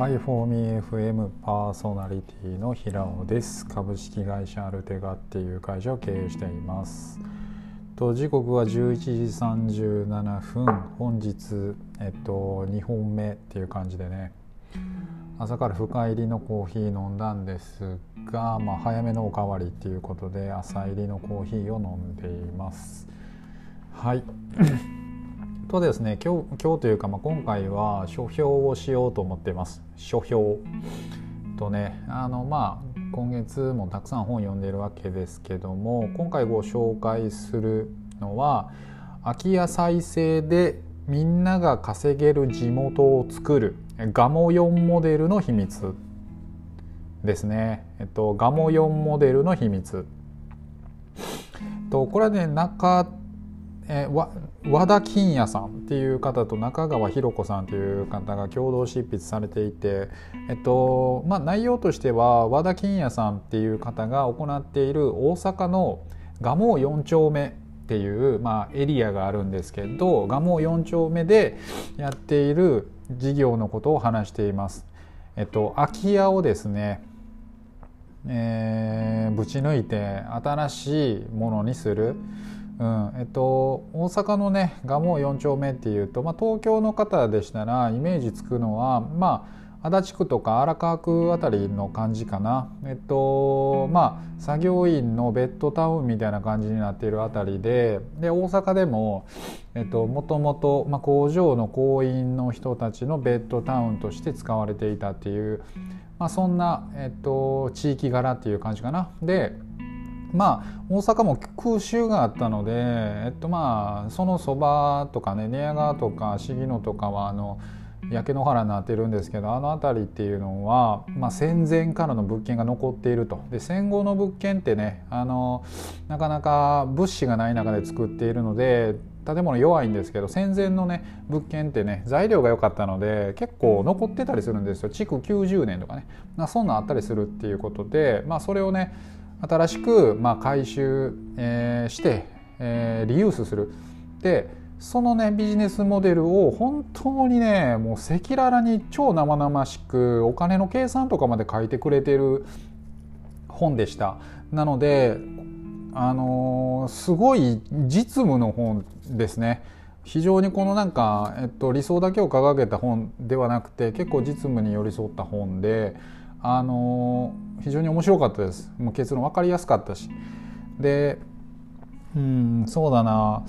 5-4-me-FM パーソナリティの平尾です。株式会社アルテガっていう会社を経営しています。と時刻は11時37分。本日えっと2本目っていう感じでね。朝から深入りのコーヒー飲んだんですが、まあ、早めのおかわりっていうことで朝入りのコーヒーを飲んでいます。はい。とですね今日今日というか、まあ、今回は書評をしようと思っています書評とねあのまあ今月もたくさん本読んでるわけですけども今回ご紹介するのは空き家再生でみんなが稼げる地元を作るガモ4モデルの秘密ですね。えっと、ガモ4モデルの秘密。とこれはね中えー、和田金也さんっていう方と中川博子さんという方が共同執筆されていて、えっとまあ、内容としては和田金也さんっていう方が行っている大阪の蒲生4丁目っていう、まあ、エリアがあるんですけど蒲生4丁目でやっている事業のことを話しています。えっと、空き家をですねえー、ぶち抜いて新しいものにする、うんえっと、大阪のね蒲生4丁目っていうと、まあ、東京の方でしたらイメージつくのはまあ足立区とか荒川区あたりの感じかなえっとまあ作業員のベッドタウンみたいな感じになっているあたりでで大阪でもえっともともと、工場の工員の人たちのベッドタウンとして使われていたっていう、まあ、そんな、えっと、地域柄っていう感じかな。でまあ大阪も空襲があったので、えっと、まあそのそばとかね寝屋川とか茂野とかはあの焼け野原になってるんですけどあの辺りっていうのは、まあ、戦前からの物件が残っていると。で戦後の物件ってねあのなかなか物資がない中で作っているので建物弱いんですけど戦前のね物件ってね材料が良かったので結構残ってたりするんですよ。築90年とかね。そんなんあったりするっていうことで、まあ、それをね新しくまあ回収、えー、して、えー、リユースする。でそのねビジネスモデルを本当にねもう赤裸々に超生々しくお金の計算とかまで書いてくれてる本でした。なのであのー、すごい実務の本ですね。非常にこのなんか、えっと、理想だけを掲げた本ではなくて結構実務に寄り添った本であの非常に面白かったです。もう結論分かりやすかったし。でうんそうだな。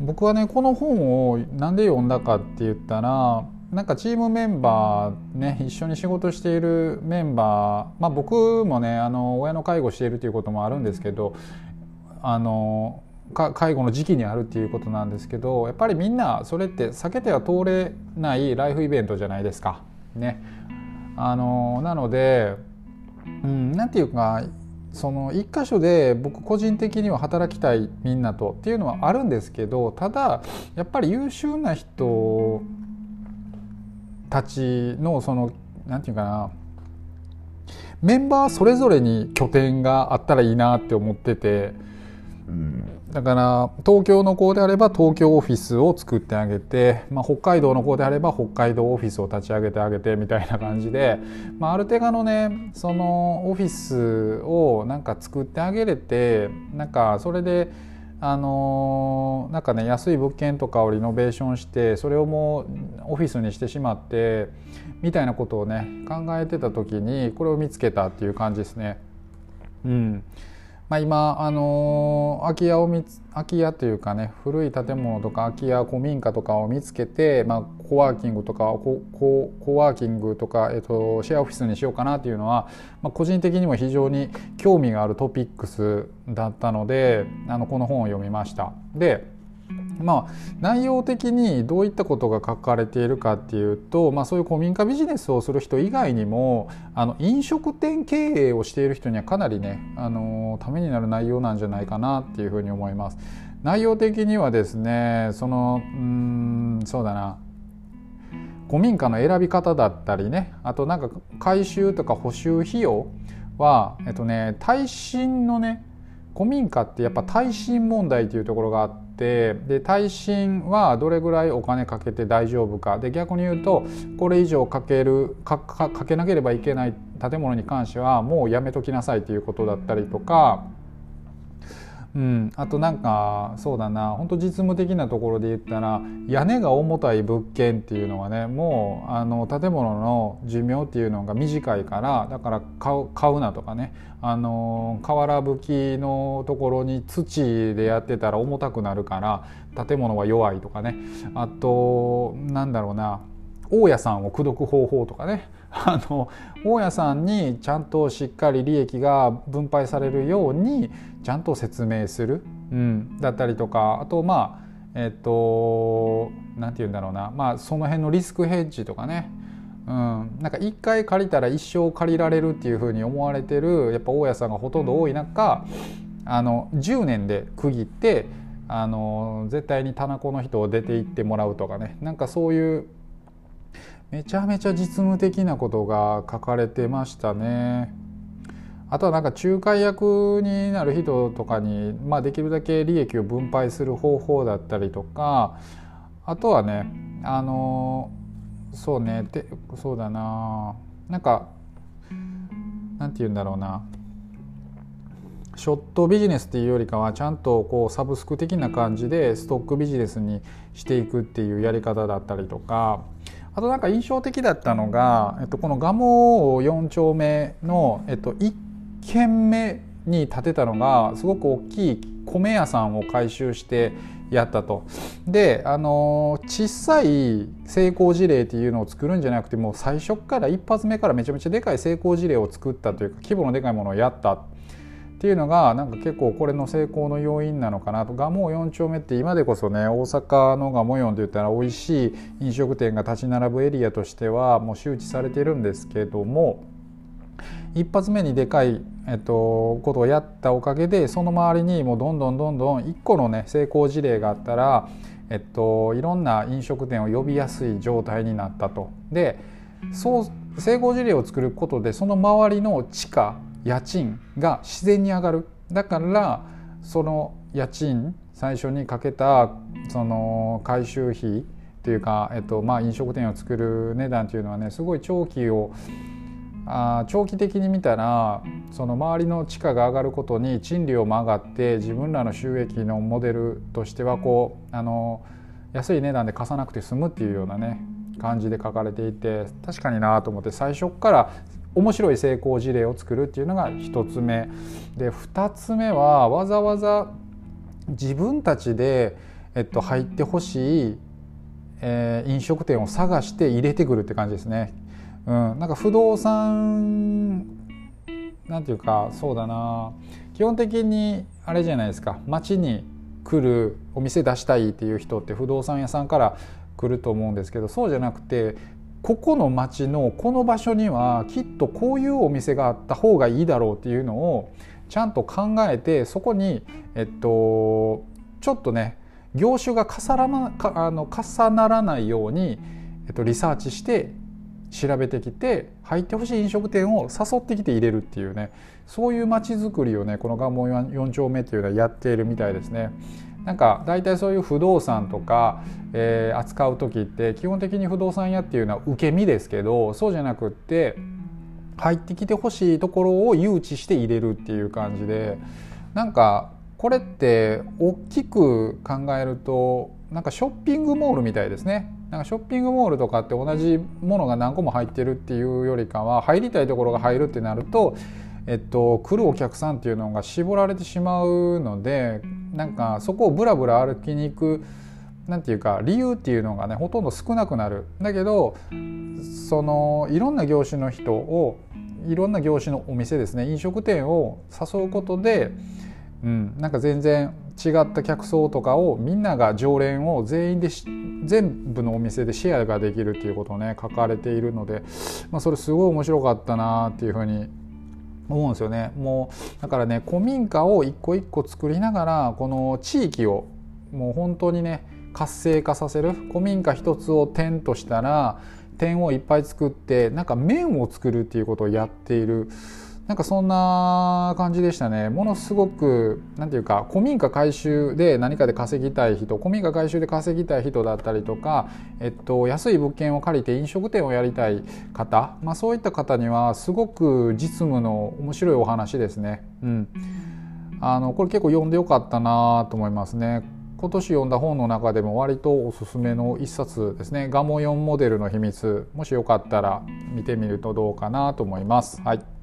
僕はねこの本を何で読んだかって言ったらなんかチームメンバーね一緒に仕事しているメンバーまあ僕もねあの親の介護しているということもあるんですけどあの介護の時期にあるっていうことなんですけどやっぱりみんなそれって避けては通れないライフイベントじゃないですか。ね、あのなので、うん、なんていうかその一箇所で僕個人的には働きたいみんなとっていうのはあるんですけどただやっぱり優秀な人たちのそのなんていうかなメンバーそれぞれに拠点があったらいいなって思ってて。うんだから東京の子であれば東京オフィスを作ってあげて、まあ、北海道の子であれば北海道オフィスを立ち上げてあげてみたいな感じで、まあ、ある程度のねそのオフィスをなんか作ってあげれてなんかそれであのなんかね安い物件とかをリノベーションしてそれをもうオフィスにしてしまってみたいなことをね考えてた時にこれを見つけたっていう感じですね。うんまあ、今、あの空き家を見つ空き家というかね古い建物とか空き家古民家とかを見つけて、まあ、コワーキングとかコココワーキングとか、えっと、シェアオフィスにしようかなっていうのは、まあ、個人的にも非常に興味があるトピックスだったのであのこの本を読みました。でまあ、内容的にどういったことが書かれているかっていうと、まあ、そういう古民家ビジネスをする人以外にもあの飲食店経営をしている人にはかなりねあのためになる内容なんじゃないかなっていうふうに思います。内容的にはですねそのうんそうだな古民家の選び方だったりねあとなんか改修とか補修費用は、えっとね、耐震のね古民家ってやっぱ耐震問題というところがあって。ってで耐震はどれぐらいお金かけて大丈夫かで逆に言うとこれ以上かけるかかけなければいけない建物に関してはもうやめときなさいということだったりとか。うん、あとなんかそうだな。本当実務的なところで言ったら屋根が重たい物件っていうのはねもうあの建物の寿命っていうのが短いからだから買う買うなとかね。あの瓦葺きのところに土でやってたら重たくなるから建物は弱いとかね。あとなんだろうな。大家さんを口説く方法とかね。あの大家さんにちゃんとしっかり利益が分配されるようにちゃんと説明する、うん、だったりとか。あとまあえっと何て言うんだろうな。まあその辺のリスクヘッジとかね。うん、なんか1回借りたら一生借りられるっていうふうに思われてるやっぱ大家さんがほとんど多い中あの10年で区切ってあの絶対に棚子の人を出て行ってもらうとかね。なんかそういうめちゃめちゃ実務的なことが書かれてましたね。あとはなんか仲介役になる人とかに、まあ、できるだけ利益を分配する方法だったりとかあとはねあのそうねでそうだななんかなんて言うんだろうなショットビジネスっていうよりかはちゃんとこうサブスク的な感じでストックビジネスにしていくっていうやり方だったりとかあとなんか印象的だったのが、えっと、この蒲生4丁目の、えっと、1軒目に建てたのがすごく大きい米屋さんを改修してやったと。であの小さい成功事例っていうのを作るんじゃなくてもう最初から一発目からめちゃめちゃでかい成功事例を作ったというか規模のでかいものをやったっていうのがなんか結構これの成功の要因なのかなと蒲生4丁目って今でこそね大阪の蒲生4って言ったら美味しい飲食店が立ち並ぶエリアとしてはもう周知されてるんですけども一発目にでかい、えっと、ことをやったおかげでその周りにもうどんどんどんどん1個のね成功事例があったら、えっと、いろんな飲食店を呼びやすい状態になったと。でそう成功事例を作ることでその周りの地価家賃が自然に上がる。だからその家賃最初にかけたその回収費っていうか、えっとまあ、飲食店を作る値段っていうのはねすごい長期をあ長期的に見たらその周りの地価が上がることに賃料も上がって自分らの収益のモデルとしてはこうあの安い値段で貸さなくて済むっていうようなね感じで書かれていて確かになと思って最初から面白い成功事例を作るっていうのが1つ目。で2つ目はわざわざ自分たちで、えっと、入ってほしい、えー、飲食店を探して入れてくるって感じですね。うん、なんか不動産なんていうかそうだな。基本的にあれじゃないですか。街に来るお店出したいっていう人って不動産屋さんから来ると思うんですけどそうじゃなくてここの町のこの場所にはきっとこういうお店があった方がいいだろうっていうのをちゃんと考えてそこにえっとちょっとね業種が重ならあの重ならないように、えっと、リサーチして調べてきて入ってほしい飲食店を誘ってきて入れるっていうねそういう街づくりをねこの蒲生4丁目っていうのはやっているみたいですね。なんか大体そういう不動産とか、えー、扱う時って基本的に不動産屋っていうのは受け身ですけどそうじゃなくって入ってきてほしいところを誘致して入れるっていう感じでなんかこれって大きく考えるとなんかショッピングモールみたいですね。なんかショッピングモールとかって同じものが何個も入ってるっていうよりかは入りたいところが入るってなるとえっと、来るお客さんっていうのが絞られてしまうのでなんかそこをブラブラ歩きに行くなんていうか理由っていうのがねほとんど少なくなる。だけどそのいろんな業種の人をいろんな業種のお店ですね飲食店を誘うことで、うん、なんか全然違った客層とかをみんなが常連を全員で全部のお店でシェアができるっていうことをね書かれているので、まあ、それすごい面白かったなっていうふうに思うんですよね。もうだからね古民家を一個一個作りながらこの地域をもう本当にね活性化させる古民家一つを点としたら点をいっぱい作ってなんか面を作るっていうことをやっている。なんかそんな感じでしたねものすごく何ていうか古民家改修で何かで稼ぎたい人古民家改修で稼ぎたい人だったりとか、えっと、安い物件を借りて飲食店をやりたい方、まあ、そういった方にはすごく実務の面白いお話ですね。うん、あのこれ結構読んでよかったなと思いますね。今年読んだ本の中でも割とおすすめの一冊ですねガモヨンモデルの秘密もしよかったら見てみるとどうかなと思います。はい